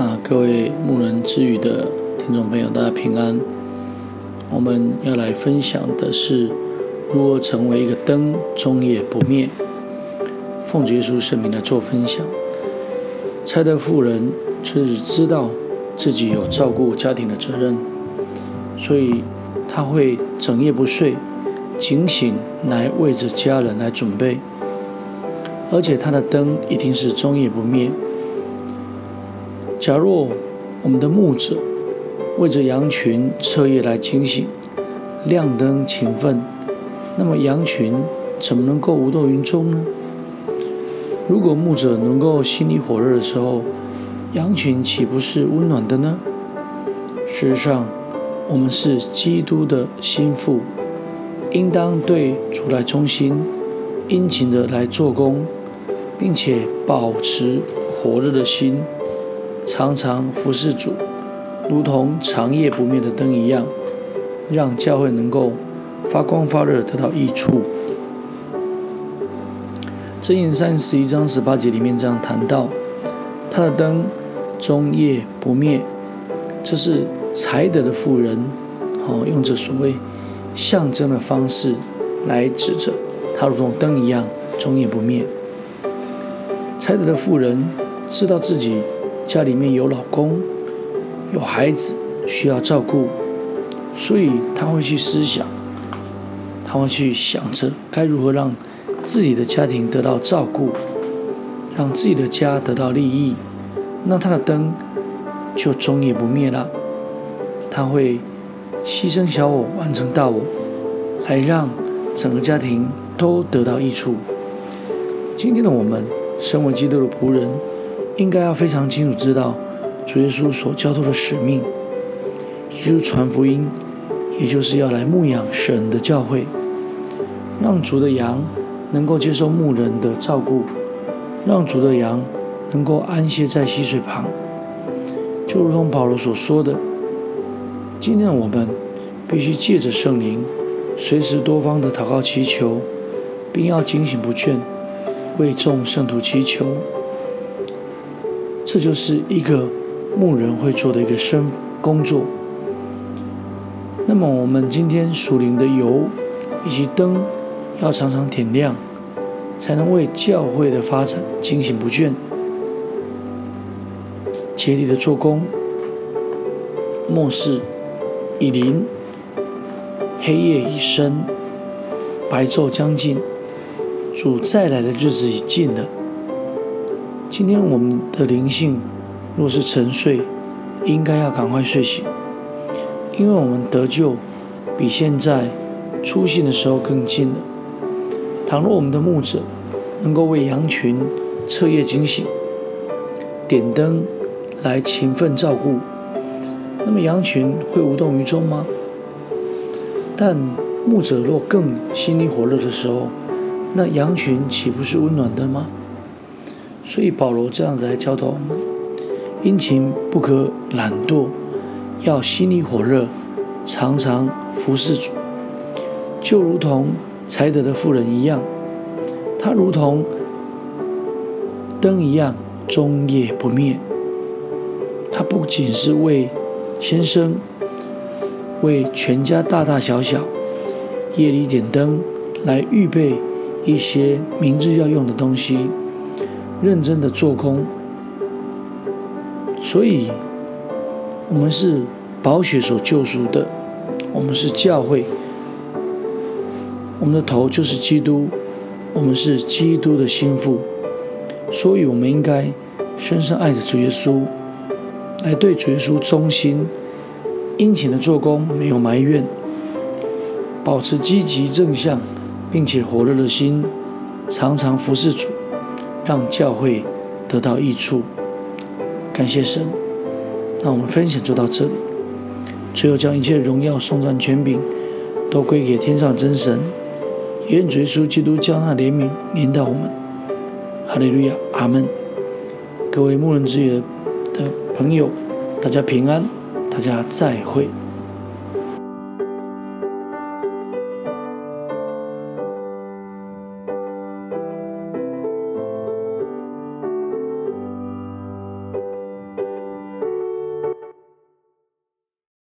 啊各位牧人之语的听众朋友，大家平安。我们要来分享的是如何成为一个灯，终夜不灭。奉耶稣圣名来做分享。蔡德妇人确实知道自己有照顾家庭的责任，所以她会整夜不睡，警醒来为着家人来准备。而且她的灯一定是终夜不灭。假若我们的牧者为着羊群彻夜来警醒、亮灯勤奋，那么羊群怎么能够无动于衷呢？如果牧者能够心里火热的时候，羊群岂不是温暖的呢？事实上，我们是基督的心腹，应当对主来忠心，殷勤的来做工，并且保持火热的心。常常服侍主，如同长夜不灭的灯一样，让教会能够发光发热，得到益处。箴言三十一章十八节里面这样谈到，他的灯终夜不灭，这是才德的妇人，好用着所谓象征的方式来指着他，如同灯一样终夜不灭。才德的妇人知道自己。家里面有老公，有孩子需要照顾，所以他会去思想，他会去想着该如何让自己的家庭得到照顾，让自己的家得到利益，那他的灯就终夜不灭了。他会牺牲小我，完成大我，来让整个家庭都得到益处。今天的我们，身为基督的仆人。应该要非常清楚知道主耶稣所交托的使命，也就是传福音，也就是要来牧养神的教会，让主的羊能够接受牧人的照顾，让主的羊能够安歇在溪水旁。就如同保罗所说的，今天我们必须借着圣灵，随时多方的祷告祈求，并要警醒不倦，为众圣徒祈求。这就是一个牧人会做的一个生工作。那么，我们今天属灵的油以及灯要常常点亮，才能为教会的发展警醒不倦，竭力的做工。末世已临，黑夜已深，白昼将近，主再来的日子已近了。今天我们的灵性若是沉睡，应该要赶快睡醒，因为我们得救比现在初信的时候更近了。倘若我们的牧者能够为羊群彻夜警醒，点灯来勤奋照顾，那么羊群会无动于衷吗？但牧者若更心里火热的时候，那羊群岂不是温暖的吗？所以保罗这样子来教导我们：殷勤不可懒惰，要心里火热，常常服侍主，就如同才德的妇人一样，她如同灯一样，终夜不灭。她不仅是为先生，为全家大大小小，夜里点灯来预备一些明日要用的东西。认真的做工，所以，我们是宝血所救赎的，我们是教会，我们的头就是基督，我们是基督的心腹，所以我们应该深深爱着主耶稣，来对主耶稣忠心，殷勤的做工，没有埋怨，保持积极正向，并且火热的心，常常服侍主。让教会得到益处，感谢神。那我们分享就到这里。最后将一切荣耀、颂赞、权柄都归给天上真神。愿主耶稣基督将那怜悯引导我们。哈利路亚，阿门。各位牧人之友的朋友，大家平安，大家再会。